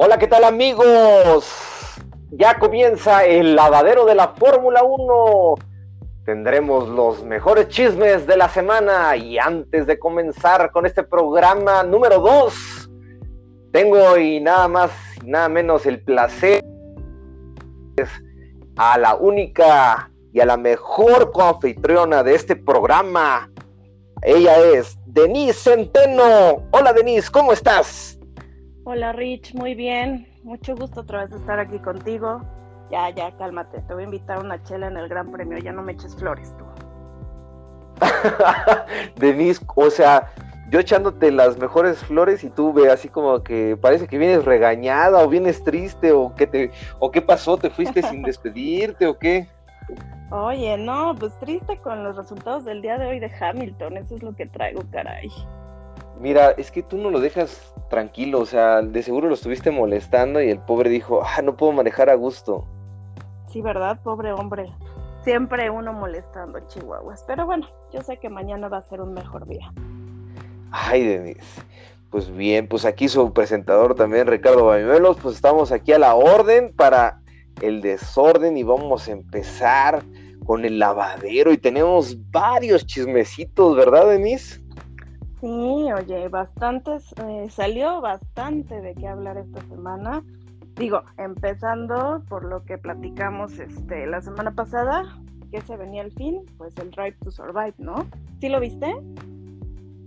Hola, ¿qué tal amigos? Ya comienza el lavadero de la Fórmula 1. Tendremos los mejores chismes de la semana y antes de comenzar con este programa número 2, tengo y nada más y nada menos el placer a la única y a la mejor coanfitriona de este programa. Ella es Denise Centeno. Hola Denise, ¿cómo estás? Hola Rich, muy bien. Mucho gusto otra vez estar aquí contigo. Ya, ya, cálmate. Te voy a invitar a una chela en el Gran Premio. Ya no me eches flores tú. Denise, o sea, yo echándote las mejores flores y tú ve así como que parece que vienes regañada o vienes triste o que te o qué pasó, te fuiste sin despedirte o qué. Oye, no, pues triste con los resultados del día de hoy de Hamilton, eso es lo que traigo, caray. Mira, es que tú no lo dejas tranquilo, o sea, de seguro lo estuviste molestando y el pobre dijo, ah, no puedo manejar a gusto. Sí, ¿verdad? Pobre hombre. Siempre uno molestando chihuahuas. Pero bueno, yo sé que mañana va a ser un mejor día. Ay, Denise. Pues bien, pues aquí su presentador también, Ricardo Bañuelos, pues estamos aquí a la orden para el desorden y vamos a empezar con el lavadero y tenemos varios chismecitos, ¿verdad, Denise? Sí, oye, bastantes, eh, salió bastante de qué hablar esta semana. Digo, empezando por lo que platicamos este la semana pasada, que se venía el fin, pues el Drive to Survive, ¿no? ¿Sí lo viste?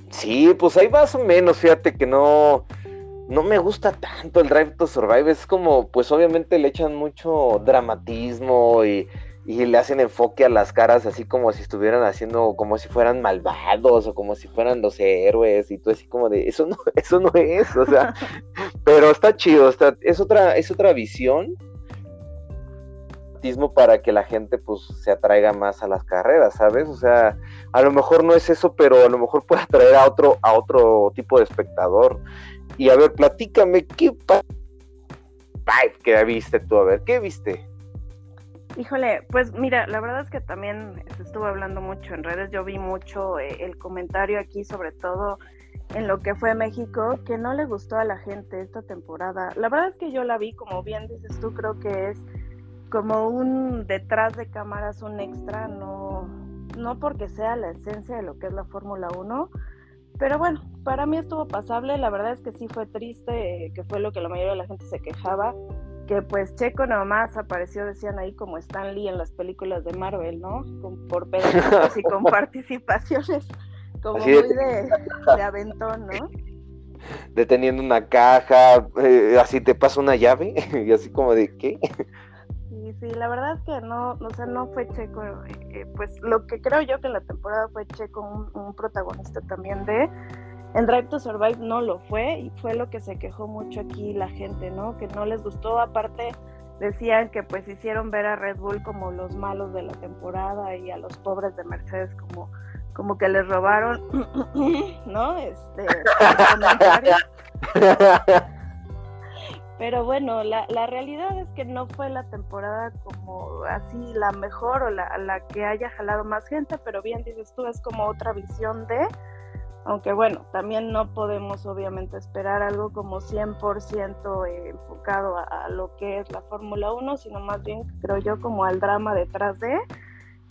Sí, pues ahí más o menos, fíjate que no, no me gusta tanto el Drive to Survive, es como, pues obviamente le echan mucho dramatismo y y le hacen enfoque a las caras así como si estuvieran haciendo, como si fueran malvados o como si fueran los héroes y tú así como de, eso no, eso no es, o sea, pero está chido, está, es otra, es otra visión para que la gente pues se atraiga más a las carreras, ¿sabes? O sea, a lo mejor no es eso, pero a lo mejor puede atraer a otro, a otro tipo de espectador. Y a ver, platícame, ¿qué que viste tú? A ver, ¿qué viste? Híjole, pues mira, la verdad es que también se estuvo hablando mucho en redes, yo vi mucho eh, el comentario aquí, sobre todo en lo que fue México, que no le gustó a la gente esta temporada. La verdad es que yo la vi, como bien dices tú, creo que es como un detrás de cámaras, un extra, no, no porque sea la esencia de lo que es la Fórmula 1, pero bueno, para mí estuvo pasable, la verdad es que sí fue triste, eh, que fue lo que la mayoría de la gente se quejaba, que pues Checo nomás apareció, decían ahí como Stan Lee en las películas de Marvel, ¿no? Con, por pedazos y con participaciones como muy de, aventón, ¿no? Deteniendo una caja, eh, así te pasa una llave, y así como de ¿qué? Sí, sí, la verdad es que no, o sea, no fue Checo, eh, eh, pues lo que creo yo que en la temporada fue Checo un protagonista también de en Drive to Survive no lo fue y fue lo que se quejó mucho aquí la gente, ¿no? Que no les gustó, aparte decían que pues hicieron ver a Red Bull como los malos de la temporada y a los pobres de Mercedes como como que les robaron, ¿no? Este Pero bueno, la, la, realidad es que no fue la temporada como así la mejor o la, la que haya jalado más gente, pero bien dices tú, es como otra visión de aunque bueno, también no podemos obviamente esperar algo como 100% enfocado a, lo que es la Fórmula 1, sino más bien creo yo como al drama detrás de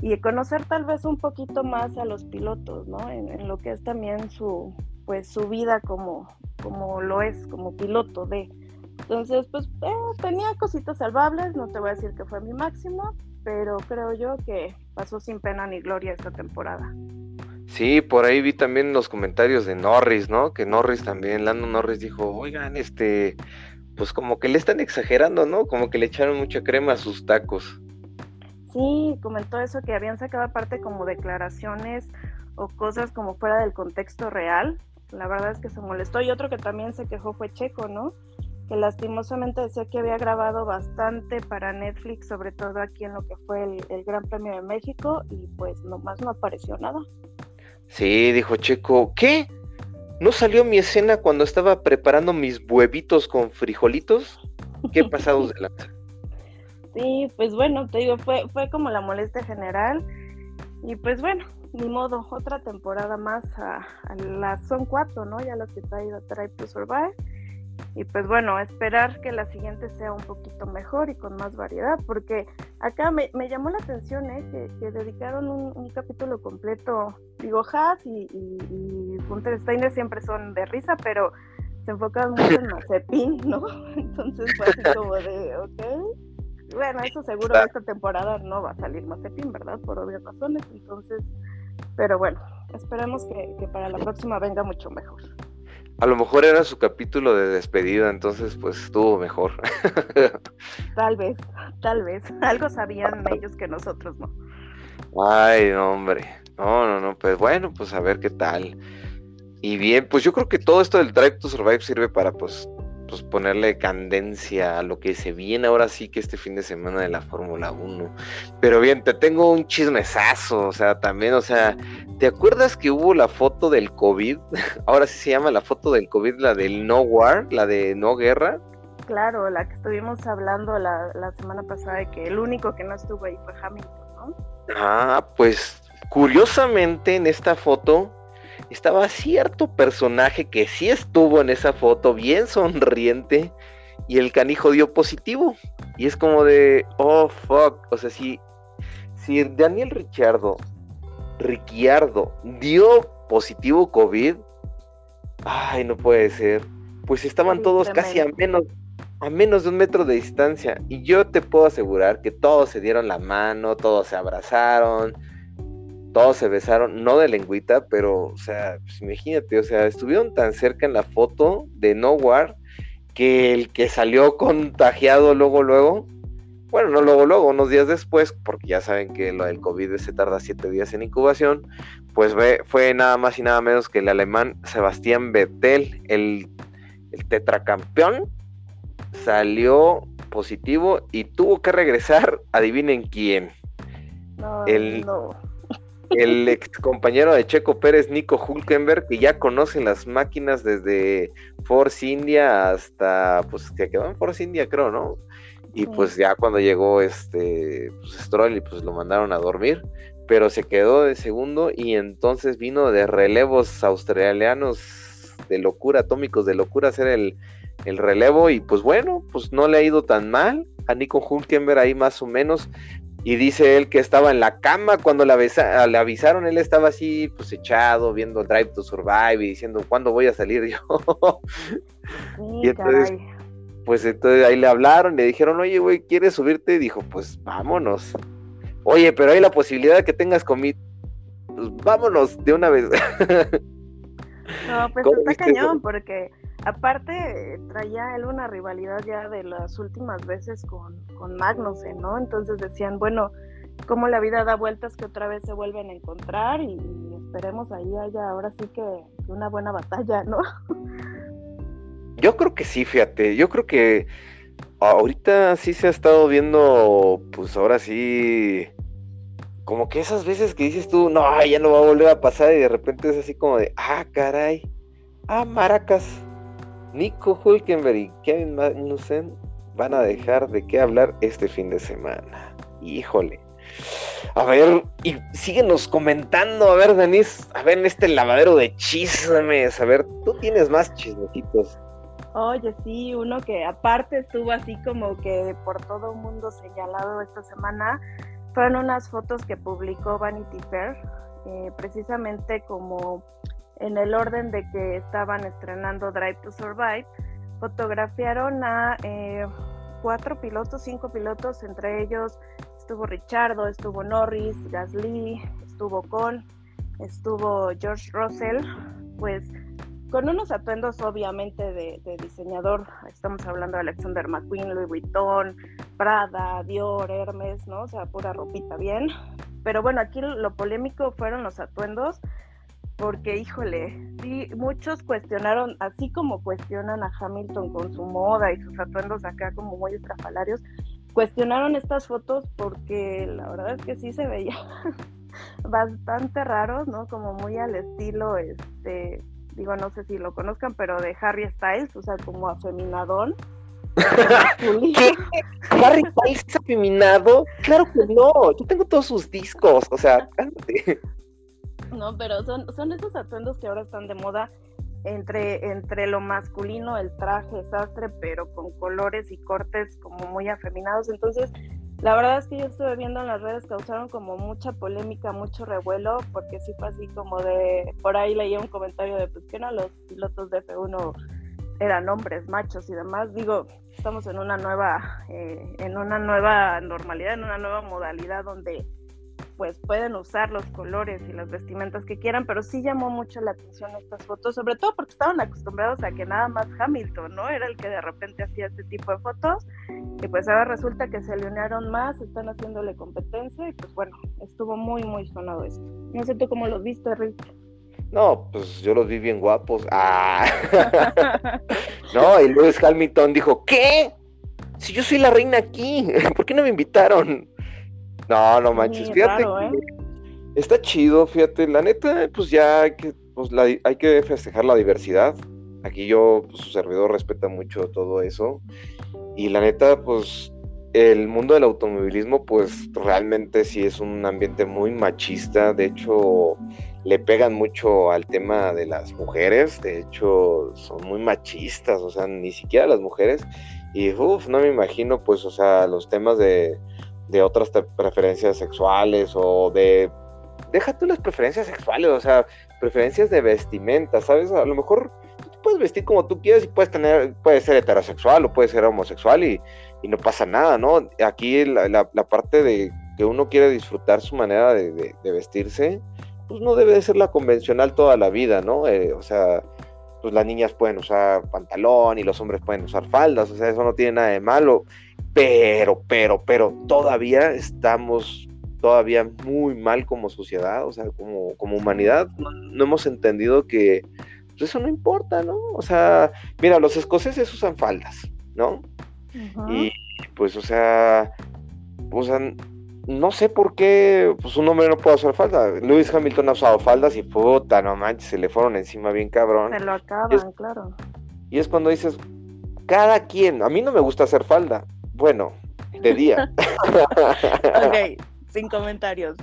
y conocer tal vez un poquito más a los pilotos, ¿no? En, lo que es también su pues su vida como como lo es como piloto de. Entonces, pues eh, tenía cositas salvables, no te voy a decir que fue mi máximo, pero creo yo que pasó sin pena ni gloria esta temporada. Sí, por ahí vi también los comentarios de Norris, ¿no? Que Norris también, Lando Norris dijo, oigan, este, pues como que le están exagerando, ¿no? Como que le echaron mucha crema a sus tacos. Sí, comentó eso, que habían sacado aparte como declaraciones o cosas como fuera del contexto real. La verdad es que se molestó. Y otro que también se quejó fue Checo, ¿no? Que lastimosamente decía que había grabado bastante para Netflix, sobre todo aquí en lo que fue el, el Gran Premio de México, y pues nomás no apareció nada. Sí, dijo Checo, ¿qué? ¿No salió mi escena cuando estaba preparando mis huevitos con frijolitos? ¿Qué pasados de lanza? Sí, pues bueno, te digo, fue, fue como la molestia general. Y pues bueno, ni modo, otra temporada más a, las son cuatro, ¿no? Ya las que trae Drive to Survive. Y pues bueno, esperar que la siguiente sea un poquito mejor y con más variedad, porque acá me, llamó la atención ¿eh? que, dedicaron un, capítulo completo, digo, Haas y, y, Steiner siempre son de risa, pero se enfocan mucho en Mazepin, ¿no? Entonces fue así como de, ok. Bueno, eso seguro esta temporada no va a salir Mazepin, ¿verdad? Por obvias razones, entonces, pero bueno, esperemos que, que para la próxima venga mucho mejor. A lo mejor era su capítulo de despedida, entonces pues estuvo mejor. tal vez, tal vez. Algo sabían ellos que nosotros no. Ay, no, hombre. No, no, no. Pues bueno, pues a ver qué tal. Y bien, pues yo creo que todo esto del Drive to Survive sirve para pues pues ponerle candencia a lo que se viene ahora sí que este fin de semana de la Fórmula 1. Pero bien, te tengo un chismesazo, o sea, también, o sea, ¿te acuerdas que hubo la foto del COVID? Ahora sí se llama la foto del COVID, la del no war, la de no guerra. Claro, la que estuvimos hablando la, la semana pasada de que el único que no estuvo ahí fue Hamilton, ¿no? Ah, pues curiosamente en esta foto estaba cierto personaje que sí estuvo en esa foto bien sonriente y el canijo dio positivo. Y es como de, oh, fuck. O sea, si, si Daniel Richardo, Ricciardo, dio positivo COVID, ay, no puede ser. Pues estaban todos casi a menos, a menos de un metro de distancia. Y yo te puedo asegurar que todos se dieron la mano, todos se abrazaron, todos se besaron, no de lengüita, pero, o sea, pues imagínate, o sea, estuvieron tan cerca en la foto de Nowhere que el que salió contagiado luego, luego, bueno, no luego, luego, unos días después, porque ya saben que lo del COVID se tarda siete días en incubación, pues fue nada más y nada menos que el alemán Sebastián Vettel, el, el tetracampeón, salió positivo y tuvo que regresar, adivinen quién. No, el, no el ex compañero de Checo Pérez, Nico Hulkenberg, que ya conoce las máquinas desde Force India hasta, pues, que quedó en Force India, creo, ¿no? Y pues ya cuando llegó este pues, Stroll y pues lo mandaron a dormir, pero se quedó de segundo y entonces vino de relevos australianos de locura, atómicos de locura, hacer el, el relevo y pues bueno, pues no le ha ido tan mal a Nico Hulkenberg ahí más o menos, y dice él que estaba en la cama cuando le, avisaron, él estaba así, pues echado, viendo Drive to Survive y diciendo, ¿cuándo voy a salir yo? y entonces, pues entonces ahí le hablaron, le dijeron, oye, güey, ¿quieres subirte? Y dijo, pues vámonos. Oye, pero hay la posibilidad de que tengas comida. Pues vámonos de una vez. no, pues está cañón, porque Aparte, traía él una rivalidad ya de las últimas veces con, con Magnussen, ¿no? Entonces decían, bueno, cómo la vida da vueltas que otra vez se vuelven a encontrar y, esperemos ahí haya ahora sí que, una buena batalla, ¿no? Yo creo que sí, fíjate, yo creo que ahorita sí se ha estado viendo, pues ahora sí, como que esas veces que dices tú, no, ya no va a volver a pasar y de repente es así como de, ah, caray, ah, maracas, Nico Hulkenberg y Kevin Magnussen van a dejar de qué hablar este fin de semana. Híjole. A ver, y síguenos comentando, a ver, Denise, a ver, este lavadero de chismes, a ver, tú tienes más chismecitos. Oye, sí, uno que aparte estuvo así como que por todo el mundo señalado esta semana, fueron unas fotos que publicó Vanity Fair, eh, precisamente como en el orden de que estaban estrenando Drive to Survive, fotografiaron a eh, cuatro pilotos, cinco pilotos, entre ellos estuvo Richardo, estuvo Norris, Gasly, estuvo Con, estuvo George Russell, pues con unos atuendos obviamente de, de, diseñador, estamos hablando de Alexander McQueen, Louis Vuitton, Prada, Dior, Hermes, ¿no? O sea, pura ropita bien. Pero bueno, aquí lo polémico fueron los atuendos porque híjole, sí, muchos cuestionaron, así como cuestionan a Hamilton con su moda y sus atuendos acá como muy estrafalarios, cuestionaron estas fotos porque la verdad es que sí se veía bastante raros, ¿no? Como muy al estilo, este, digo, no sé si lo conozcan, pero de Harry Styles, o sea, como afeminadón. ¿Harry Styles es afeminado? Claro que no, yo tengo todos sus discos, o sea, no, pero son, son esos atuendos que ahora están de moda entre, entre lo masculino, el traje sastre, pero con colores y cortes como muy afeminados. Entonces, la verdad es que yo estuve viendo en las redes, causaron como mucha polémica, mucho revuelo, porque sí fue así como de, por ahí leía un comentario de, pues que no, los pilotos de F1 eran hombres, machos y demás. Digo, estamos en una nueva, eh, en una nueva normalidad, en una nueva modalidad donde pues pueden usar los colores y las vestimentas que quieran, pero sí llamó mucho la atención estas fotos, sobre todo porque estaban acostumbrados a que nada más Hamilton, ¿no? Era el que de repente hacía este tipo de fotos, y pues ahora resulta que se unieron más, están haciéndole competencia, y pues bueno, estuvo muy, muy sonado esto. No sé tú cómo los viste, Rick. No, pues yo los vi bien guapos. Ah. no, y Lewis Hamilton dijo, ¿qué? Si yo soy la reina aquí, ¿por qué no me invitaron? No, no manches, fíjate. ¿eh? Está chido, fíjate. La neta, pues ya hay que, pues, hay que festejar la diversidad. Aquí yo, pues, su servidor respeta mucho todo eso. Y la neta, pues el mundo del automovilismo, pues realmente sí es un ambiente muy machista. De hecho, le pegan mucho al tema de las mujeres. De hecho, son muy machistas, o sea, ni siquiera las mujeres. Y uff, no me imagino, pues, o sea, los temas de de otras preferencias sexuales o de... Deja tú las preferencias sexuales, o sea, preferencias de vestimenta, ¿sabes? A lo mejor tú puedes vestir como tú quieras y puedes tener, puedes ser heterosexual o puedes ser homosexual y, no pasa nada, ¿no? Aquí la, parte de que uno quiere disfrutar su manera de, vestirse, pues no debe de ser la convencional toda la vida, ¿no? Eh, o sea, pues las niñas pueden usar pantalón y los hombres pueden usar faldas, o sea, eso no tiene nada de malo pero, pero, pero todavía estamos todavía muy mal como sociedad, o sea, como, como humanidad, no, hemos entendido que pues, eso no importa, ¿no? O sea, mira, los escoceses usan faldas, ¿no? Y pues, o sea, o sea, no sé por qué pues, un hombre no puede usar falda. Lewis Hamilton ha usado faldas y puta, no manches, se le fueron encima bien cabrón. Se lo acaban, claro. Y es cuando dices, cada quien, a mí no me gusta hacer falda, bueno, de día. ok, sin comentarios.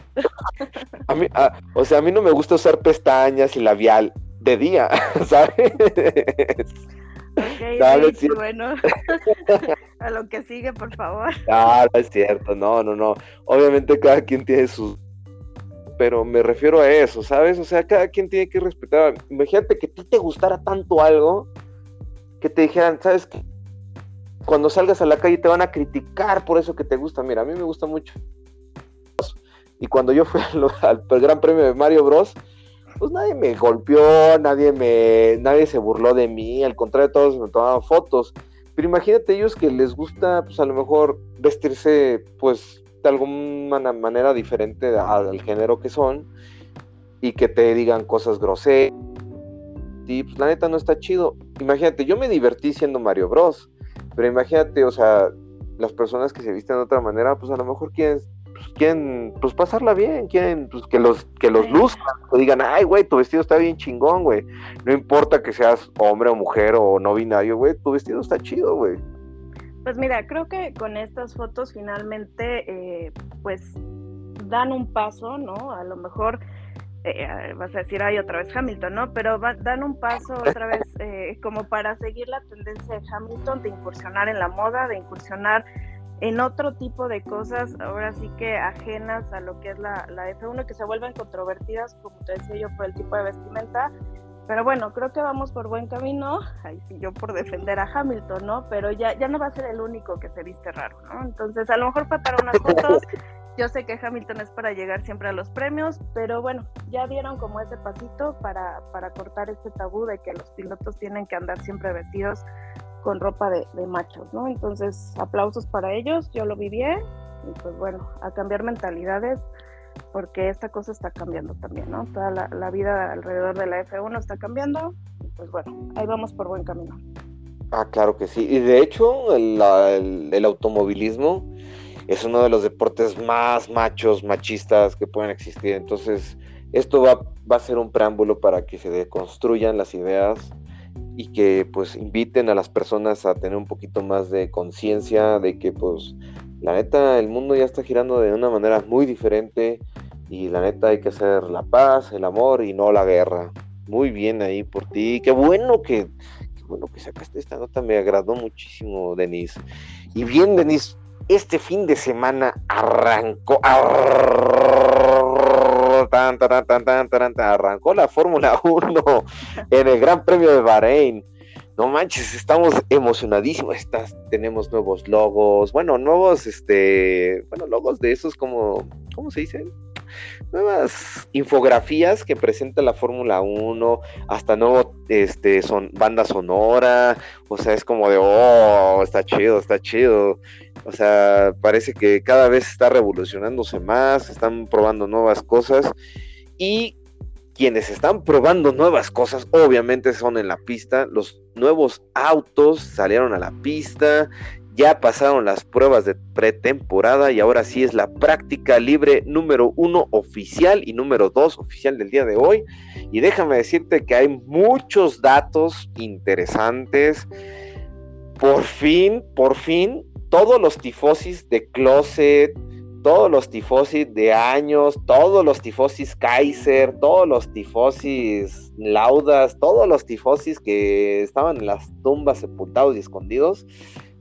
a mí, ah, o sea, a mí no me gusta usar pestañas y labial de día, ¿sabes? Ok, bueno. a lo que sigue, por favor. No, no es cierto, no, no, no. Obviamente cada quien tiene sus pero me refiero a eso, ¿sabes? O sea, cada quien tiene que respetar. Imagínate que a ti te gustara tanto algo que te dijeran, ¿sabes qué? Cuando salgas a la calle te van a criticar por eso que te gusta. Mira, a mí me gusta mucho. Y cuando yo fui al, Gran Premio de Mario Bros, pues nadie me golpeó, nadie me, nadie se burló de mí, al contrario, todos me tomaban fotos. Pero imagínate ellos que les gusta, pues a lo mejor vestirse, pues de alguna manera diferente al género que son y que te digan cosas groseras. Y pues la neta no está chido. Imagínate, yo me divertí siendo Mario Bros. Pero imagínate, o sea, las personas que se visten de otra manera, pues a lo mejor quieren, pues, quieren, pues pasarla bien, quieren pues, que los, que los luzcan, que digan, ay, güey, tu vestido está bien chingón, güey. No importa que seas hombre o mujer o no binario, güey, tu vestido está chido, güey. Pues mira, creo que con estas fotos finalmente, eh, pues dan un paso, ¿no? A lo mejor eh, vas a decir, ay, otra vez Hamilton, ¿no? Pero dan un paso otra vez eh, como para seguir la tendencia de Hamilton de incursionar en la moda, de incursionar en otro tipo de cosas, ahora sí que ajenas a lo que es la, la F1, que se vuelven controvertidas, como te decía yo, por el tipo de vestimenta. Pero bueno, creo que vamos por buen camino. Ay, sí, yo por defender a Hamilton, ¿no? Pero ya, ya no va a ser el único que se viste raro, ¿no? Entonces, a lo mejor para unas fotos yo sé que Hamilton es para llegar siempre a los premios, pero bueno, ya dieron como ese pasito para, para cortar este tabú de que los pilotos tienen que andar siempre vestidos con ropa de, machos, ¿no? Entonces, aplausos para ellos, yo lo vi bien, y pues bueno, a cambiar mentalidades, porque esta cosa está cambiando también, ¿no? Toda la, vida alrededor de la F1 está cambiando, y pues bueno, ahí vamos por buen camino. Ah, claro que sí, y de hecho, el, el automovilismo es uno de los deportes más machos, machistas que pueden existir. Entonces, esto va, va a ser un preámbulo para que se deconstruyan las ideas y que pues inviten a las personas a tener un poquito más de conciencia de que pues la neta el mundo ya está girando de una manera muy diferente y la neta hay que hacer la paz, el amor y no la guerra. Muy bien ahí por ti. Qué bueno que, qué bueno que sacaste esta nota. Me agradó muchísimo, Denise. Y bien, Denise, este fin de semana arrancó. arrancó la Fórmula 1 en el Gran Premio de Bahrein. No manches, estamos emocionadísimos. Tenemos nuevos logos, bueno, nuevos, este, bueno, logos de esos como, ¿cómo se dicen? nuevas infografías que presenta la Fórmula 1, hasta nuevo este son banda sonora, o sea, es como de oh, está chido, está chido. O sea, parece que cada vez está revolucionándose más, están probando nuevas cosas y quienes están probando nuevas cosas, obviamente son en la pista. Los nuevos autos salieron a la pista, ya pasaron las pruebas de pretemporada y ahora sí es la práctica libre número uno oficial y número dos oficial del día de hoy. Y déjame decirte que hay muchos datos interesantes. Por fin, por fin, todos los tifosis de closet, todos los tifosis de años, todos los tifosis Kaiser, todos los tifosis laudas, todos los tifosis que estaban en las tumbas sepultados y escondidos,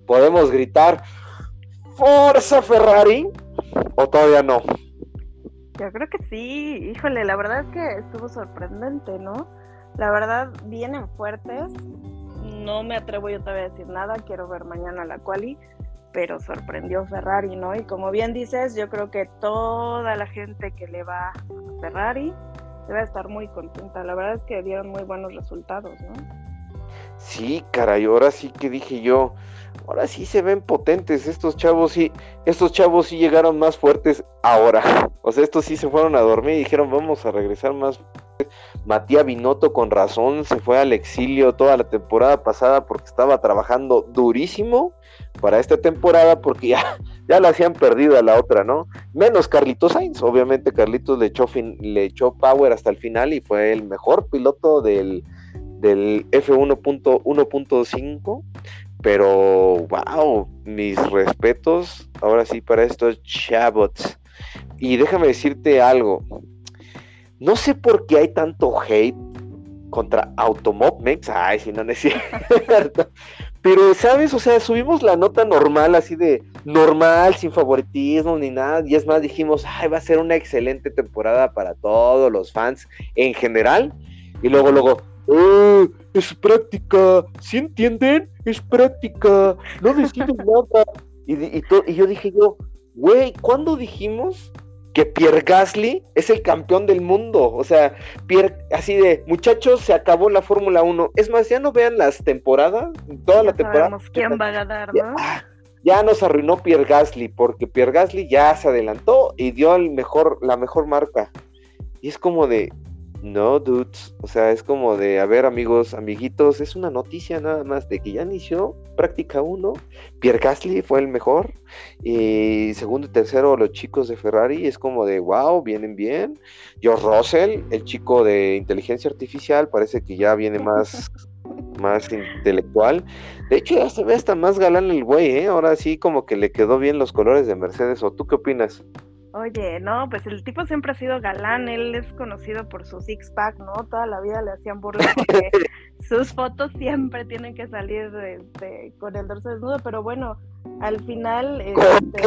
podemos gritar Forza Ferrari o todavía no. Yo creo que sí, híjole, la verdad es que estuvo sorprendente, ¿no? La verdad, vienen fuertes. No me atrevo yo todavía a decir nada, quiero ver mañana la quali, pero sorprendió Ferrari, ¿no? Y como bien dices, yo creo que toda la gente que le va a Ferrari debe estar muy contenta. La verdad es que dieron muy buenos resultados, ¿no? Sí, caray, ahora sí que dije yo, ahora sí se ven potentes estos chavos, sí, estos chavos sí llegaron más fuertes ahora. O sea, estos sí se fueron a dormir y dijeron, vamos a regresar más. Matías Binotto con razón se fue al exilio toda la temporada pasada porque estaba trabajando durísimo para esta temporada porque ya, ya la hacían perdido a la otra, ¿no? Menos Carlitos Sainz, obviamente Carlitos le echó, le echó power hasta el final y fue el mejor piloto del, del F1.1.5 pero, wow, mis respetos ahora sí para estos chabots. Y déjame decirte algo. No sé por qué hay tanto hate contra Automobmex. Ay, si no, no. Pero, ¿sabes? O sea, subimos la nota normal, así de normal, sin favoritismo ni nada. Y es más, dijimos, ay, va a ser una excelente temporada para todos los fans en general. Y luego, luego, ¡Oh! Es práctica, ¿sí entienden? Es práctica, no deciden nada. Y, y, y, yo dije yo, güey, ¿cuándo dijimos que Pierre Gasly es el campeón del mundo? O sea, Pierre, así de, muchachos, se acabó la Fórmula 1. Es más, ya no vean las temporadas, toda la temporada. quién va a ganar, ¿no? Ya, ya nos arruinó Pierre Gasly, porque Pierre Gasly ya se adelantó y dio el mejor, la mejor marca. Y es como de, no, dudes. O sea, es como de, a ver, amigos, amiguitos, es una noticia nada más de que ya inició práctica 1. Pierre Gasly fue el mejor. Y segundo y tercero, los chicos de Ferrari. Es como de, wow, vienen bien. George Russell, el chico de inteligencia artificial, parece que ya viene más, más intelectual. De hecho, ya se ve hasta más galán el güey, ¿eh? Ahora sí, como que le quedó bien los colores de Mercedes. ¿O tú qué opinas? Oye, no, pues el tipo siempre ha sido galán, él es conocido por su six pack, ¿no? Toda la vida le hacían burla porque sus fotos siempre tienen que salir este, con el dorso desnudo, pero bueno, al final este,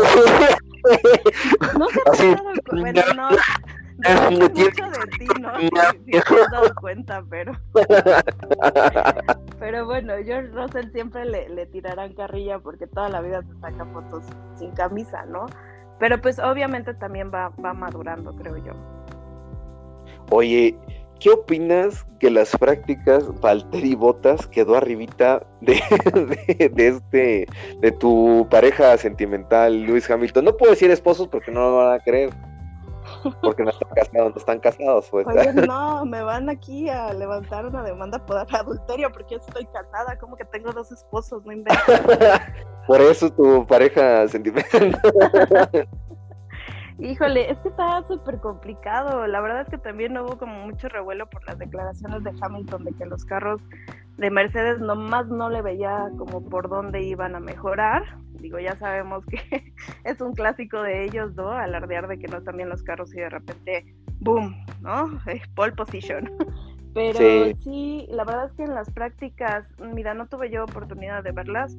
no se ha dado cuenta, no, no, mucho de ti, ¿no? Si, te has dado cuenta, pero pero bueno, George Russell siempre le, le tirarán carrilla porque toda la vida se saca fotos sin camisa, ¿no? Pero pues obviamente también va, va madurando, creo yo. Oye, ¿qué opinas que las prácticas Valtteri Botas quedó arribita de, de, este de tu pareja sentimental, Luis Hamilton? No puedo decir esposos porque no lo van a creer. Porque no están casados, no están casados, pues. Oye, no, me van aquí a levantar una demanda por adulterio porque yo estoy casada, como que tengo dos esposos, no invento. Por eso tu pareja sentimental. Híjole, es que está súper complicado. La verdad es que también hubo como mucho revuelo por las declaraciones de Hamilton de que los carros de Mercedes nomás no le veía como por dónde iban a mejorar. Digo, ya sabemos que es un clásico de ellos, ¿no? Alardear de que no están bien los carros y de repente, ¡boom! ¿No? Pole position. Pero sí. la verdad es que en las prácticas, mira, no tuve yo oportunidad de verlas,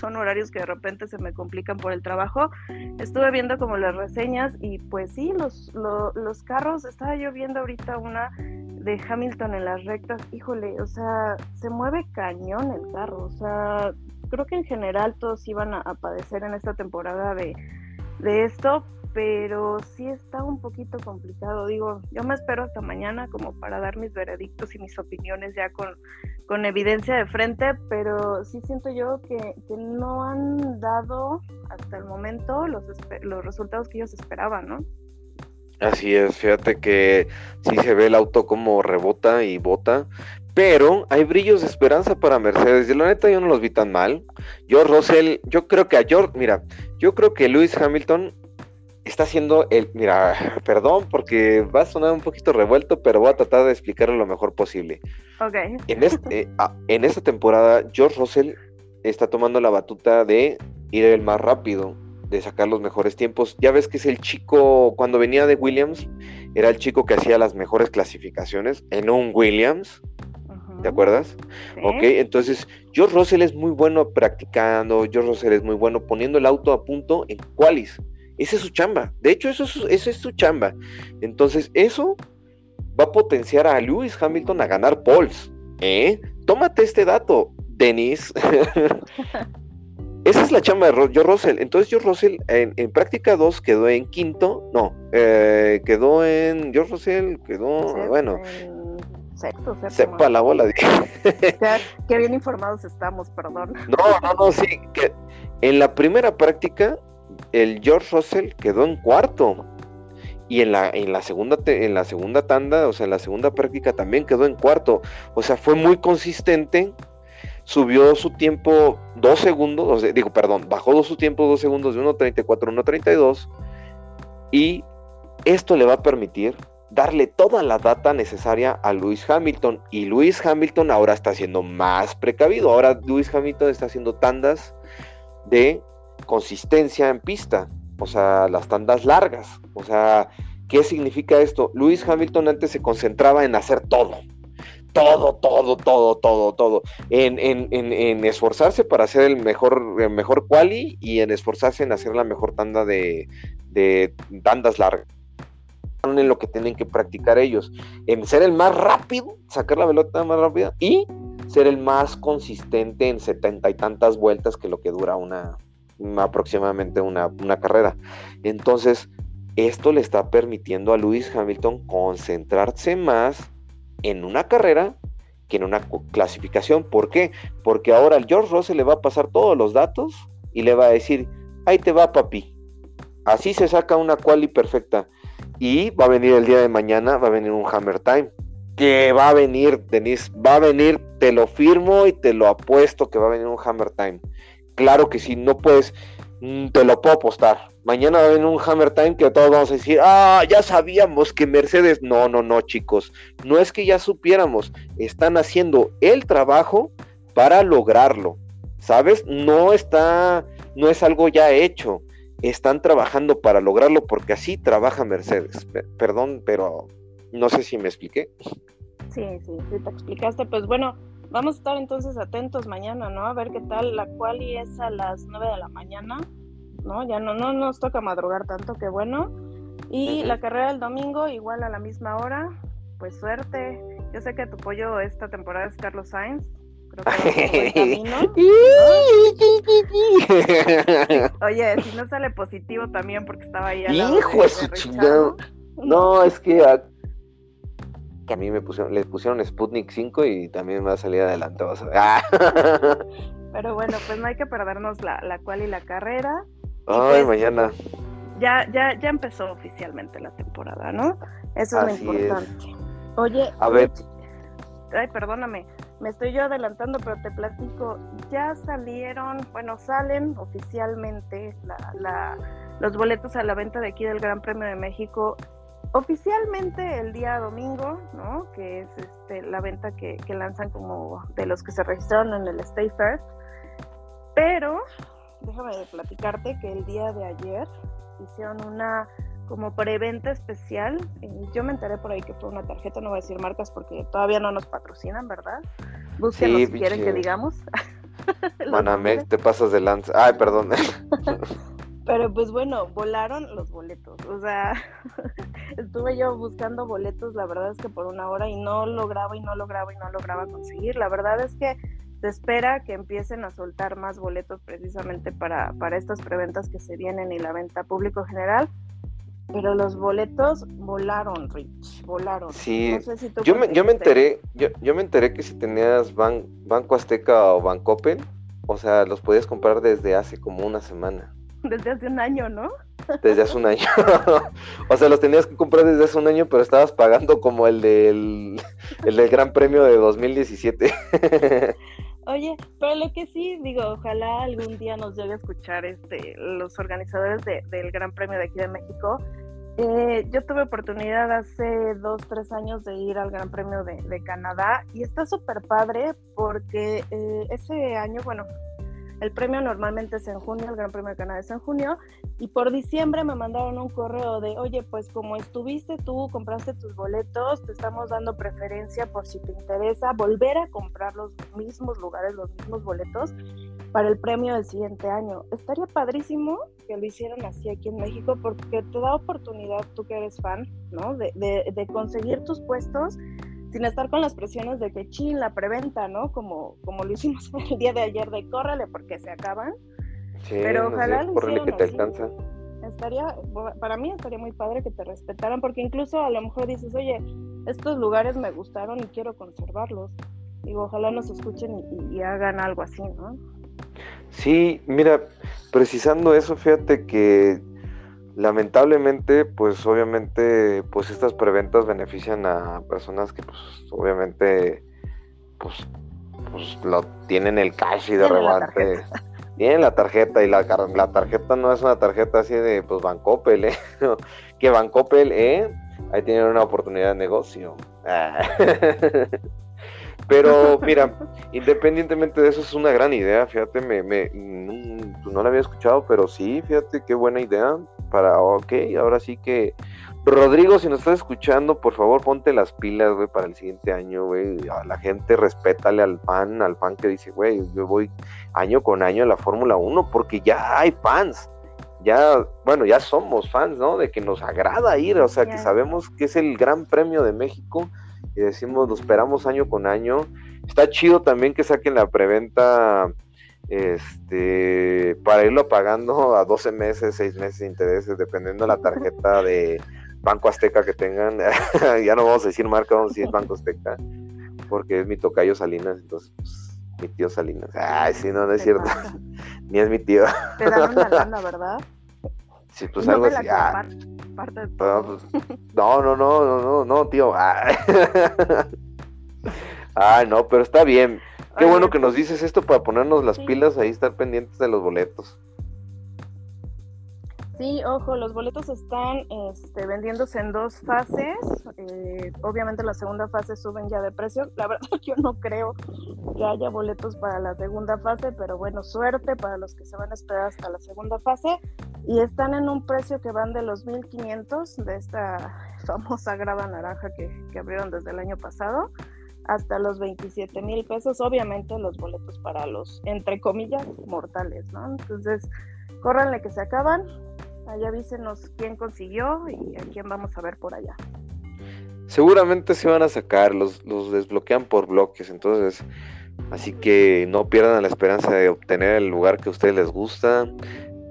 son horarios que de repente se me complican por el trabajo. Estuve viendo como las reseñas y pues sí, los, los carros, estaba yo viendo ahorita una de Hamilton en las rectas, híjole, o sea, se mueve cañón el carro, o sea, creo que en general todos iban a, padecer en esta temporada de, de esto, pero sí está un poquito complicado. Digo, yo me espero hasta mañana como para dar mis veredictos y mis opiniones ya con, con evidencia de frente, pero sí siento yo que, que no han dado hasta el momento los, los resultados que ellos esperaban, ¿no? Así es, fíjate que sí se ve el auto como rebota y bota, pero hay brillos de esperanza para Mercedes. Y la neta yo no los vi tan mal. George Russell, yo creo que a George, mira, yo creo que Lewis Hamilton está haciendo el, mira, perdón porque va a sonar un poquito revuelto, pero voy a tratar de explicarlo lo mejor posible. Ok. En, este, ah, en esta temporada, George Russell está tomando la batuta de ir el más rápido, de sacar los mejores tiempos. Ya ves que es el chico, cuando venía de Williams, era el chico que hacía las mejores clasificaciones en un Williams. ¿Te acuerdas? Ok, entonces George Russell es muy bueno practicando, George Russell es muy bueno poniendo el auto a punto en qualis. Esa es su chamba. De hecho, eso es, es su chamba. Entonces, eso va a potenciar a Lewis Hamilton a ganar poles. ¿eh? Tómate este dato, Denis. Esa es la chamba de George Russell. Entonces, George Russell en, práctica 2 quedó en quinto. No, eh, quedó en. George Russell quedó. bueno. Sexto, Sepa la bola. qué bien informados estamos, perdón. No, no, no, sí. Que en la primera práctica el George Russell quedó en cuarto. Y en la, en la, segunda, en la segunda tanda, o sea, en la segunda práctica también quedó en cuarto. O sea, fue muy consistente. Subió su tiempo dos segundos, digo, perdón, bajó su tiempo dos segundos de 1.34 a 1.32. Y esto le va a permitir darle toda la data necesaria a Lewis Hamilton. Y Lewis Hamilton ahora está siendo más precavido. Ahora Lewis Hamilton está haciendo tandas de consistencia en pista, o sea, las tandas largas. O sea, ¿qué significa esto? Luis Hamilton antes se concentraba en hacer todo. Todo, todo, todo, todo, todo. En, en, esforzarse para hacer el mejor, mejor quali y en esforzarse en hacer la mejor tanda de, de tandas largas en lo que tienen que practicar ellos, en ser el más rápido, sacar la pelota más rápida y ser el más consistente en setenta y tantas vueltas que lo que dura una, aproximadamente una, carrera. Entonces, esto le está permitiendo a Lewis Hamilton concentrarse más en una carrera que en una clasificación. ¿Por qué? Porque ahora el George Russell le va a pasar todos los datos y le va a decir, ahí te va papi. Así se saca una quali perfecta. Y va a venir el día de mañana, va a venir un Hammer Time. Que va a venir, Denise, va a venir, te lo firmo y te lo apuesto que va a venir un Hammer Time. Claro que sí, no puedes, mm, te lo puedo apostar. Mañana va a venir un Hammer Time que todos vamos a decir, ah, ya sabíamos que Mercedes. No, no, no, chicos. No es que ya supiéramos. Están haciendo el trabajo para lograrlo. ¿Sabes? No está, no es algo ya hecho. Están trabajando para lograrlo porque así trabaja Mercedes. Perdón, pero no sé si me expliqué. Sí, sí, sí, te explicaste. Pues bueno, Vamos a estar entonces atentos mañana, ¿no? A ver qué tal. La quali es a las 9 de la mañana, ¿no? Ya no, no nos toca madrugar tanto, qué bueno. Y la carrera del domingo, igual a la misma hora. Pues suerte. Yo sé que tu pollo esta temporada es Carlos Sainz. Creo que camino. Oye, si no sale positivo también porque estaba ahí al lado Hijo de, su chingado. No, es que a mí me pusieron, les pusieron Sputnik 5 y también va a salir adelante, vas a ver. Ah. Pero bueno, pues no hay que perdernos la, la cual y la carrera. Ay, pues, mañana. Ya, ya, ya empezó oficialmente la temporada, ¿no? Eso es lo importante. Oye, a ver. Ay, perdóname, me estoy yo adelantando, pero te platico, ya salieron, bueno, salen oficialmente la, la, los boletos a la venta de aquí del Gran Premio de México Oficialmente el día domingo, ¿no? Que es este, la venta que, lanzan como de los que se registraron en el Stay First. Pero déjame platicarte que el día de ayer hicieron una como preventa especial. Eh, yo me enteré por ahí que fue una tarjeta, no voy a decir marcas porque todavía no nos patrocinan, ¿verdad? Búsquenos si quieren que digamos. Manamex, te pasas de lanza. Ay, perdón. Pero pues bueno, volaron los boletos. O sea, estuve yo buscando boletos, la verdad es que por una hora y no lograba y no lograba y no lograba conseguir. La verdad es que se espera que empiecen a soltar más boletos precisamente para, para estas preventas que se vienen y la venta público general. Pero los boletos volaron, Rich, volaron. Sí, yo, me, yo me enteré, yo, yo me enteré que si tenías Banco Azteca o Bancoppel, o sea, los podías comprar desde hace como una semana. Desde hace un año, ¿no? Desde hace un año. o sea, los tenías que comprar desde hace un año, pero estabas pagando como el del, el del Gran Premio de 2017. Oye, pero lo que sí digo, ojalá algún día nos llegue a escuchar este los organizadores del Gran Premio de aquí de México. Eh, yo tuve oportunidad hace dos, tres años de ir al Gran Premio de, Canadá y está súper padre porque eh, ese año, bueno, el premio normalmente es en junio, el Gran Premio de Canadá es en junio, y por diciembre me mandaron un correo de, oye, pues como estuviste tú, compraste tus boletos, te estamos dando preferencia por si te interesa volver a comprar los mismos lugares, los mismos boletos para el premio del siguiente año. Estaría padrísimo que lo hicieran así aquí en México porque te da oportunidad, tú que eres fan, ¿no? De, de, de conseguir tus puestos sin estar con las presiones de que chin, la preventa, ¿no? Como, como lo hicimos el día de ayer de córrele porque se acaban. Sí, Pero ojalá lo hicieran que te alcanza. Estaría, para mí estaría muy padre que te respetaran, porque incluso a lo mejor dices, oye, estos lugares me gustaron y quiero conservarlos. Digo, ojalá nos escuchen y, y hagan algo así, ¿no? Sí, mira, precisando eso, fíjate que lamentablemente, pues obviamente, pues estas preventas benefician a personas que, pues, obviamente, pues, pues lo tienen el cash y de rebate. Tienen la tarjeta y la, la tarjeta no es una tarjeta así de, pues, Bancopel, ¿eh? que Bancopel, ¿eh? Ahí tienen una oportunidad de negocio. Pero mira, independientemente de eso, es una gran idea. Fíjate, me, me no, no, la había escuchado, pero sí, fíjate qué buena idea para, ok, ahora sí que... Rodrigo, si nos estás escuchando, por favor ponte las pilas, güey, para el siguiente año, güey. A la gente respétale al fan, al fan que dice, güey, yo voy año con año a la Fórmula 1 porque ya hay fans. Ya, bueno, ya somos fans, ¿no? De que nos agrada ir, o sea, que sabemos que es el Gran Premio de México y decimos, lo esperamos año con año. Está chido también que saquen la preventa este, para irlo pagando a 12 meses, 6 meses de intereses, dependiendo de la tarjeta de Banco Azteca que tengan. ya no vamos a decir marca, vamos a decir Banco Azteca, porque es mi tocayo Salinas, entonces, pues, mi tío Salinas. Ay, sí, no, no es cierto. Ni es mi tío. Te dan una lana, ¿verdad? Sí, pues algo así. Ah. Pues, no, no, no, no, no, no, tío. Ah. Ay, no, pero está bien. Qué bueno que nos dices esto para ponernos las pilas ahí, estar pendientes de los boletos. Sí, ojo, los boletos están este, vendiéndose en dos fases. Eh, obviamente la segunda fase suben ya de precio. La verdad yo no creo que haya boletos para la segunda fase, pero bueno, suerte para los que se van a esperar hasta la segunda fase. Y están en un precio que van de los 1500 de esta famosa grava naranja que, que abrieron desde el año pasado hasta los 27 mil pesos, obviamente los boletos para los, entre comillas, mortales, ¿no? Entonces, córranle que se acaban, allá avísenos quién consiguió y a quién vamos a ver por allá. Seguramente se van a sacar, los, los desbloquean por bloques, entonces, así que no pierdan la esperanza de obtener el lugar que a ustedes les gusta,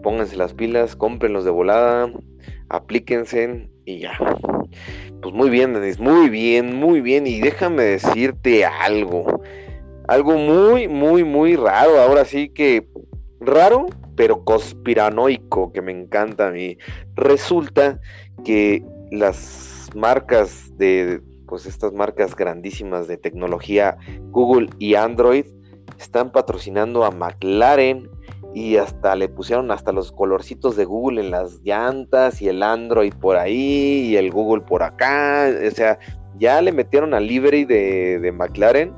pónganse las pilas, cómprenlos de volada, aplíquense y ya. Pues muy bien, Denis, muy bien, muy bien. Y déjame decirte algo. Algo muy, muy, muy raro. Ahora sí que raro, pero conspiranoico, que me encanta a mí. Resulta que las marcas de, pues estas marcas grandísimas de tecnología, Google y Android, están patrocinando a McLaren y hasta le pusieron hasta los colorcitos de Google en las llantas y el Android por ahí y el Google por acá, o sea, ya le metieron al livery de, de McLaren,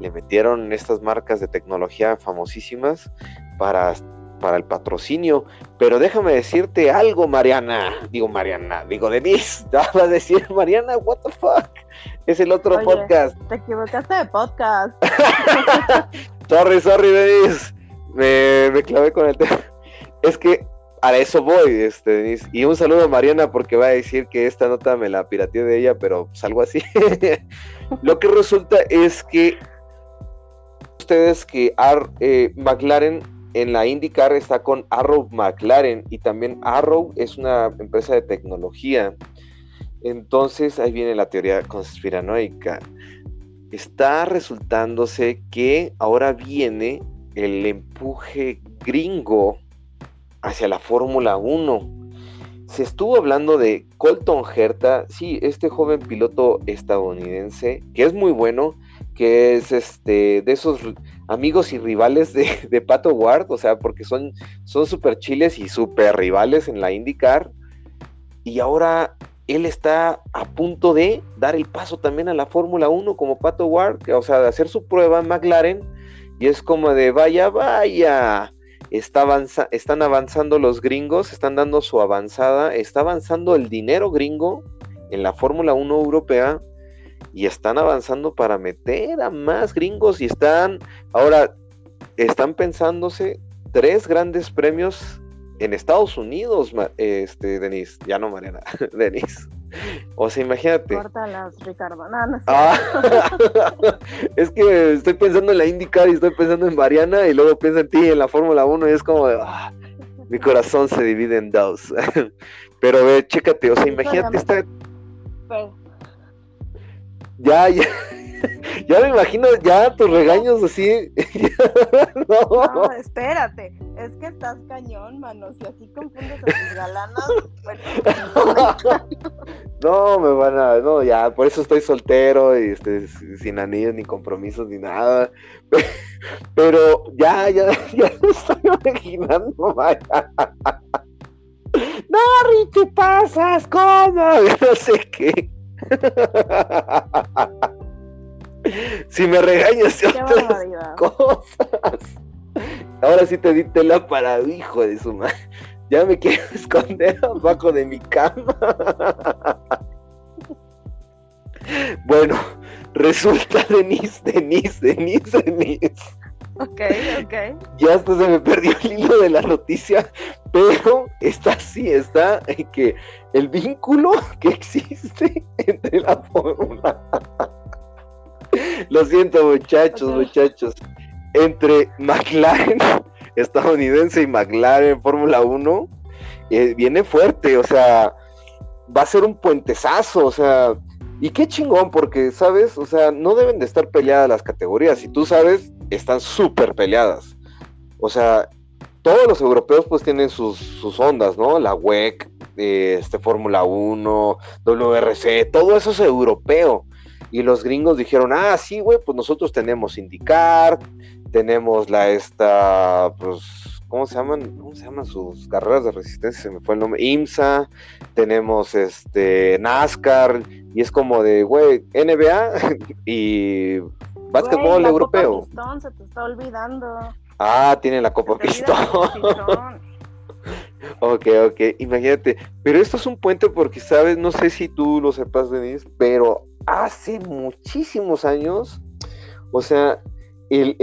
le metieron estas marcas de tecnología famosísimas para para el patrocinio. Pero déjame decirte algo, Mariana. Digo, Mariana, digo, Denise, te vas a decir, Mariana, what the fuck. Es el otro podcast. Te equivocaste de podcast. sorry, sorry, Denise. Me, clavé con el tema. Es que a eso voy, este, Denise. Y un saludo a Mariana porque va a decir que esta nota me la pirateé de ella, pero pues algo así. Lo que resulta es que ustedes que eh, McLaren en la IndyCar está con Arrow McLaren y también Arrow es una empresa de tecnología. Entonces ahí viene la teoría conspiranoica. Está resultándose que ahora viene el empuje gringo hacia la Fórmula 1. Se estuvo hablando de Colton Herta, sí, este joven piloto estadounidense, que es muy bueno, que es este de esos amigos y rivales de, Pato Ward, o sea, porque son súper chiles y súper rivales en la IndyCar. Y ahora él está a punto de dar el paso también a la Fórmula 1 como Pato Ward, o sea, de hacer su prueba en McLaren. Y es como de vaya, vaya. Está están avanzando los gringos, están dando su avanzada, está avanzando el dinero gringo en la Fórmula 1 europea y están avanzando para meter a más gringos y están ahora están pensándose tres grandes premios en Estados Unidos, este, Denise, ya no Mariana, Denise. O sea, imagínate. Córtalas, Ricardo. No, ah, es que estoy pensando en la IndyCar y estoy pensando en Mariana y luego pienso en ti en la Fórmula 1 y es como ah, mi corazón se divide en dos. Pero ve, chécate, o sea, imagínate esta... Ya, ya. Ya me imagino ya tus regaños así. no. espérate. Es que estás cañón, mano. Si así confundes a tus galanas, no, me van a. No, ya, por eso estoy soltero y este, sin anillos, ni compromisos, ni nada. Pero ya, ya, ya me estoy imaginando, vaya. No, Richie, pasas, ¿cómo? No sé qué. Si me regañas cosas. Ahora sí te di tela para hijo de su madre. Ya me quiero esconder abajo de mi cama. bueno, resulta Denise, Denise, Denise, Denise. Ok, ok. Ya hasta se me perdió el hilo de la noticia, pero está así, está en que el vínculo que existe entre la fórmula lo siento, muchachos, muchachos. Entre McLaren estadounidense y McLaren Fórmula 1, eh, viene fuerte, o sea, va a ser un puentezazo, o sea, y qué chingón, porque, ¿sabes? O sea, no deben de estar peleadas las categorías, y tú sabes, están súper peleadas. O sea, todos los europeos pues tienen sus, sus ondas, ¿no? La WEC, este, Fórmula 1, WRC, todo eso es europeo. Y los gringos dijeron, ah, sí, güey, pues nosotros tenemos IndyCar, tenemos la esta, pues, ¿cómo se llaman? ¿Cómo se llaman sus carreras de resistencia? Se me fue el nombre. IMSA, tenemos este NASCAR, y es como de, güey, NBA y básquetbol europeo. Pistón, se te está olvidando. Ah, tiene la Copa Pistón. ok, ok, imagínate. Pero esto es un puente porque, ¿sabes? No sé si tú lo sepas, Denise, pero hace muchísimos años, o sea, el,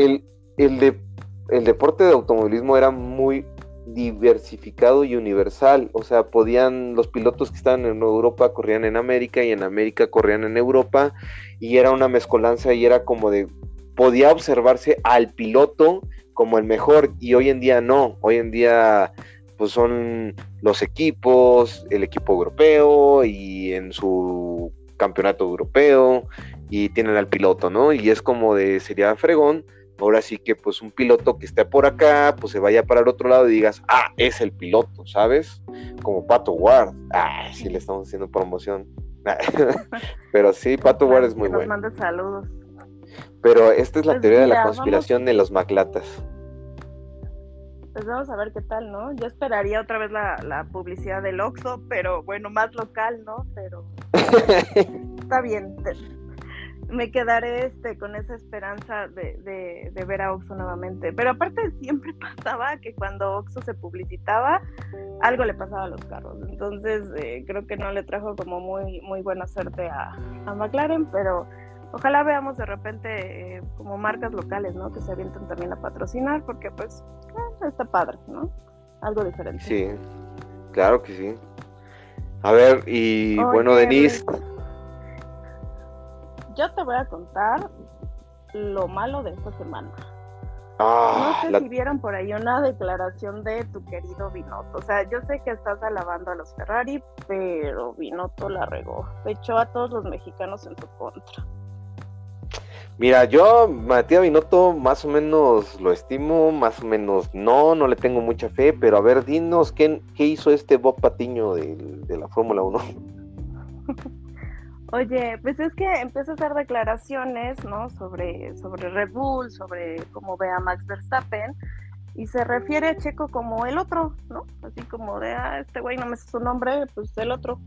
el, deporte de automovilismo era muy diversificado y universal, o sea, podían los pilotos que estaban en Europa corrían en América y en América corrían en Europa y era una mezcolanza y era como de podía observarse al piloto como el mejor y hoy en día no, hoy en día pues son los equipos, el equipo europeo y en su campeonato europeo y tienen al piloto, ¿no? Y es como de, sería fregón, ahora sí que pues un piloto que esté por acá, pues se vaya para el otro lado y digas, ah, es el piloto, ¿sabes? Como Pato Ward, ah, sí le estamos haciendo promoción. Pero sí, Pato Ward es muy bueno. saludos. Pero esta es la pues teoría de la conspiración de los maclatas. Pues vamos a ver qué tal, ¿no? Yo esperaría otra vez la, la publicidad del Oxxo, pero bueno, más local, ¿no? Pero está bien. me quedaré este con esa esperanza de, ver a Oxo nuevamente. Pero aparte siempre pasaba que cuando Oxo se publicitaba, algo le pasaba a los carros. Entonces eh, creo que no le trajo como muy, muy buena suerte a, McLaren, pero ojalá veamos de repente eh, como marcas locales, ¿no? Que se avienten también a patrocinar, porque pues eh, está padre, ¿no? Algo diferente. Sí, claro que sí. A ver, y bueno, Denise yo te voy a contar lo malo de esta semana. Ah, no sé si vieron por ahí una declaración de tu querido Binotto. O sea, yo sé que estás alabando a los Ferrari, pero Binotto la regó. echó a todos los mexicanos en tu contra. Mira, yo Matías Binotto más o menos lo estimo, más o menos no, no le tengo mucha fe, pero a ver, dinos, ¿qué, qué hizo este Bob Patiño de, la Fórmula 1? Oye, pues es que empieza a hacer declaraciones, ¿no? Sobre, sobre Red Bull, sobre cómo ve a Max Verstappen, y se refiere a Checo como el otro, ¿no? Así como de, ah, este güey no me sé su nombre, pues el otro.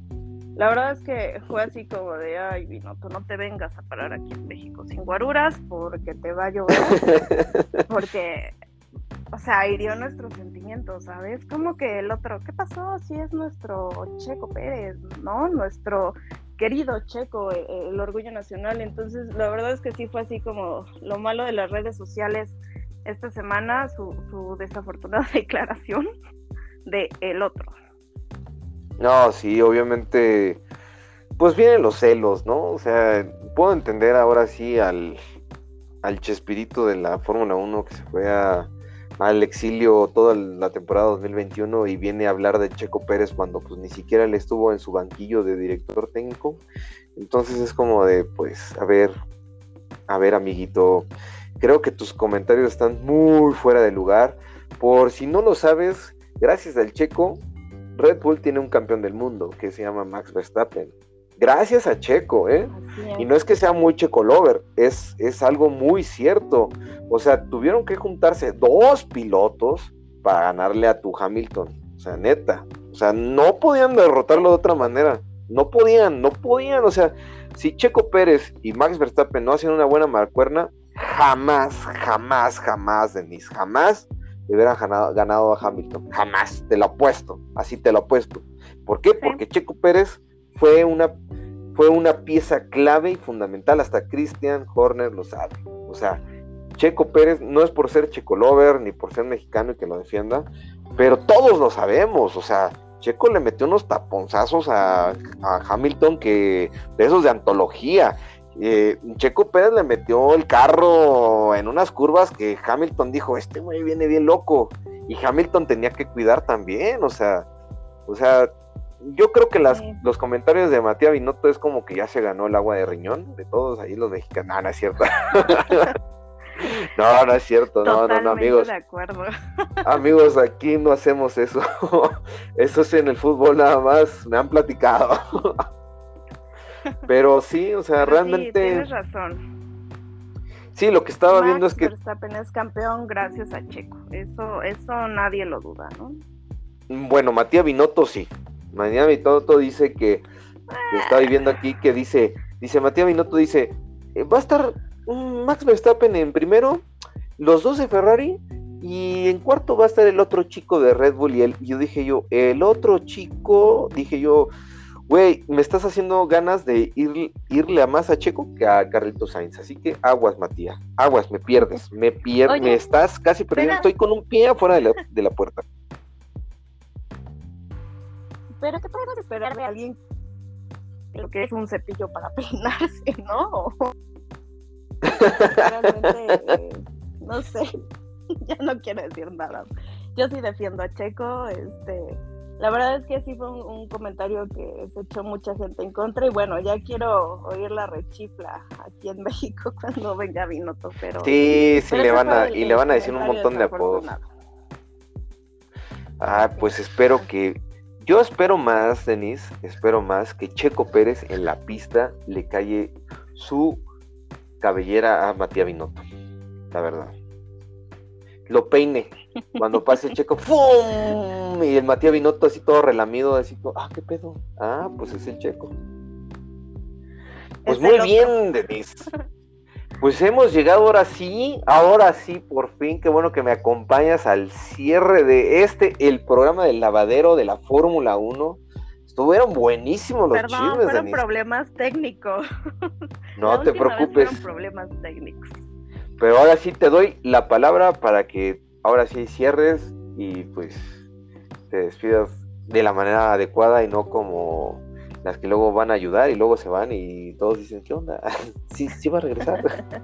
La verdad es que fue así como de, ay, Vinoto, no te vengas a parar aquí en México sin guaruras porque te va a llover. porque, o sea, hirió nuestros sentimientos, ¿sabes? Como que el otro, ¿qué pasó? Si es nuestro Checo Pérez, ¿no? Nuestro querido Checo, eh, eh, el orgullo nacional. Entonces, la verdad es que sí fue así como lo malo de las redes sociales esta semana, su, desafortunada declaración de el otro. No, sí, obviamente, pues vienen los celos, ¿no? O sea, puedo entender ahora sí al, al Chespirito de la Fórmula 1 que se fue al exilio toda la temporada 2021 y viene a hablar de Checo Pérez cuando pues ni siquiera le estuvo en su banquillo de director técnico. Entonces es como de, pues, a ver, a ver amiguito, creo que tus comentarios están muy fuera de lugar. Por si no lo sabes, gracias al Checo, Red Bull tiene un campeón del mundo que se llama Max Verstappen gracias a Checo, ¿eh? Y no es que sea muy Checo lover, es, es algo muy cierto. O sea, tuvieron que juntarse dos pilotos para ganarle a tu Hamilton. O sea, neta. O sea, no podían derrotarlo de otra manera. No podían, no podían. O sea, si Checo Pérez y Max Verstappen no hacían una buena marcuerna, jamás, jamás, jamás, Denise, jamás le hubieran ganado, ganado a Hamilton. Jamás, te lo apuesto. Así te lo apuesto. ¿Por qué? Porque Checo Pérez fue una, fue una pieza clave y fundamental, hasta Christian Horner lo sabe. O sea, Checo Pérez no es por ser Checo Lover ni por ser mexicano y que lo defienda, pero todos lo sabemos, o sea, Checo le metió unos taponzazos a, Hamilton que de esos de antología. Eh, Checo Pérez le metió el carro en unas curvas que Hamilton dijo, este güey viene bien loco. Y Hamilton tenía que cuidar también, o sea, o sea, yo creo que las, los comentarios de Matías Binotto es como que ya se ganó el agua de riñón de todos ahí los mexicanos. No, no es cierto. no, no es cierto, no, no, no, amigos. de acuerdo. amigos, aquí no hacemos eso. eso es en el fútbol nada más, me han platicado. Pero sí, o sea, realmente. Sí, tienes razón. Sí, lo que estaba viendo es que. Verstappen es campeón gracias a Checo. Eso, eso nadie lo duda, ¿no? Bueno, Matías Binotto sí. Mañana Binotto dice que, está viviendo aquí, que dice, dice Matías Binotto dice, eh, va a estar Max Verstappen en primero, los dos de Ferrari, y en cuarto va a estar el otro chico de Red Bull y, él, yo dije yo, el otro chico, dije yo, güey, me estás haciendo ganas de ir, irle a más a Checo que a Carlitos Sainz. Así que aguas, Matías, aguas, me pierdes, me pierdes, me estás casi perdiendo, estoy con un pie afuera de la puerta. pero ¿qué podemos esperar de alguien lo que es un cepillo para peinarse, ¿no? Realmente, eh, no sé, ya no quiero decir nada. Yo sí defiendo a Checo, este, la verdad es que sí fue un, comentario que se echó mucha gente en contra y bueno, ya quiero oír la rechifla aquí en México cuando venga Vinoto, pero... Sí, sí, le van a, y le van a decir un montón de apodos. Ah, pues espero que yo espero más, Denise, espero más que Checo Pérez en la pista le calle su cabellera a Matías Binotto, la verdad. Lo peine cuando pase el Checo, ¡fum! Y el Matías Binotto así todo relamido, así, ah, ¿qué pedo? Ah, pues es el Checo. Pues muy bien, Denise. Pues hemos llegado ahora sí, ahora sí, por fin, qué bueno que me acompañas al cierre de este, el programa del lavadero de la Fórmula 1. Estuvieron buenísimos los Perdón, chismes, fueron problemas técnicos. No te preocupes. fueron problemas técnicos. Pero ahora sí te doy la palabra para que ahora sí cierres y pues te despidas de la manera adecuada y no como las que luego van a ayudar y luego se van y todos dicen, ¿qué onda? sí, sí va a regresar.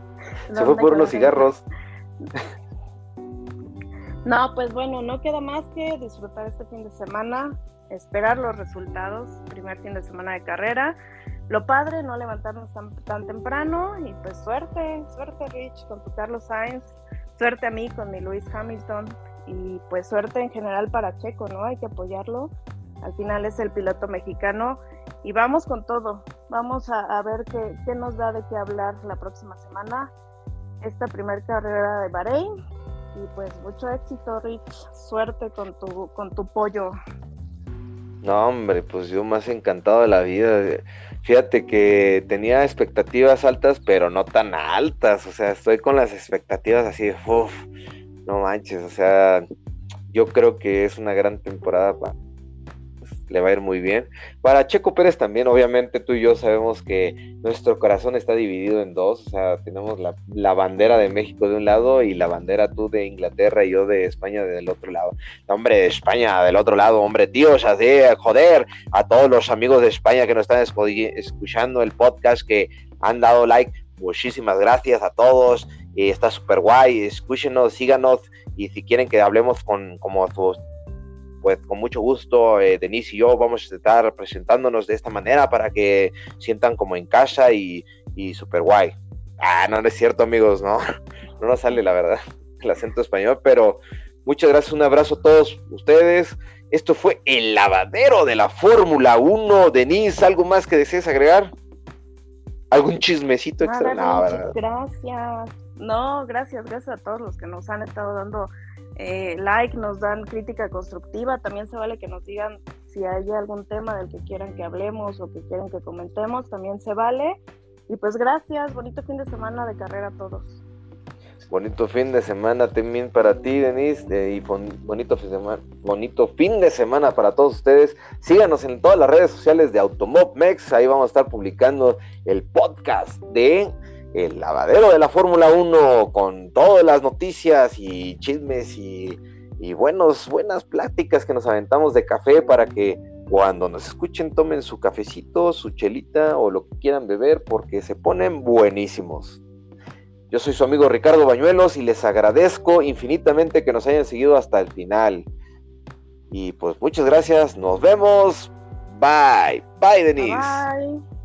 se fue por unos cigarros. no, pues bueno, no queda más que disfrutar este fin de semana, esperar los resultados, primer fin de semana de carrera. Lo padre, no levantarnos tan, tan temprano y pues suerte, suerte Rich con tu Carlos Sainz, suerte a mí con mi Luis Hamilton y pues suerte en general para Checo, ¿no? Hay que apoyarlo. Al final es el piloto mexicano y vamos con todo. Vamos a, ver qué, qué, nos da de qué hablar la próxima semana. Esta primera carrera de Bahrein. Y pues mucho éxito, Rich. Suerte con tu, con tu pollo. No, hombre, pues yo más encantado de la vida. Fíjate que tenía expectativas altas, pero no tan altas. O sea, estoy con las expectativas así de, uff, no manches. O sea, yo creo que es una gran temporada para le va a ir muy bien. Para Checo Pérez también, obviamente tú y yo sabemos que nuestro corazón está dividido en dos, o sea, tenemos la, bandera de México de un lado y la bandera tú de Inglaterra y yo de España del otro lado. hombre, España del otro lado, hombre, tío, sea, de, joder, a todos los amigos de España que nos están escuchando el podcast, que han dado like, muchísimas gracias a todos, y está súper guay, escúchenos, síganos, y si quieren que hablemos con como sus pues con mucho gusto eh, Denise y yo vamos a estar presentándonos de esta manera para que sientan como en casa y, y súper guay. Ah, no, no es cierto amigos, no, no nos sale la verdad el acento español, pero muchas gracias, un abrazo a todos ustedes. Esto fue el lavadero de la Fórmula 1. Denise, ¿algo más que desees agregar? ¿Algún chismecito extra? no, gracias. No, gracias, gracias a todos los que nos han estado dando eh, like, nos dan crítica constructiva, también se vale que nos digan si hay algún tema del que quieran que hablemos o que quieran que comentemos, también se vale. Y pues gracias, bonito fin de semana de carrera a todos. Bonito fin de semana también para ti, Denise, y bonito fin, de semana, bonito fin de semana para todos ustedes. Síganos en todas las redes sociales de Automobmex, ahí vamos a estar publicando el podcast de el lavadero de la Fórmula 1 con todas las noticias y chismes y, buenos, buenas pláticas que nos aventamos de café para que cuando nos escuchen tomen su cafecito, su chelita o lo que quieran beber porque se ponen buenísimos. Yo soy su amigo Ricardo Bañuelos y les agradezco infinitamente que nos hayan seguido hasta el final. Y pues muchas gracias, nos vemos. Bye. Bye, Denise. Bye.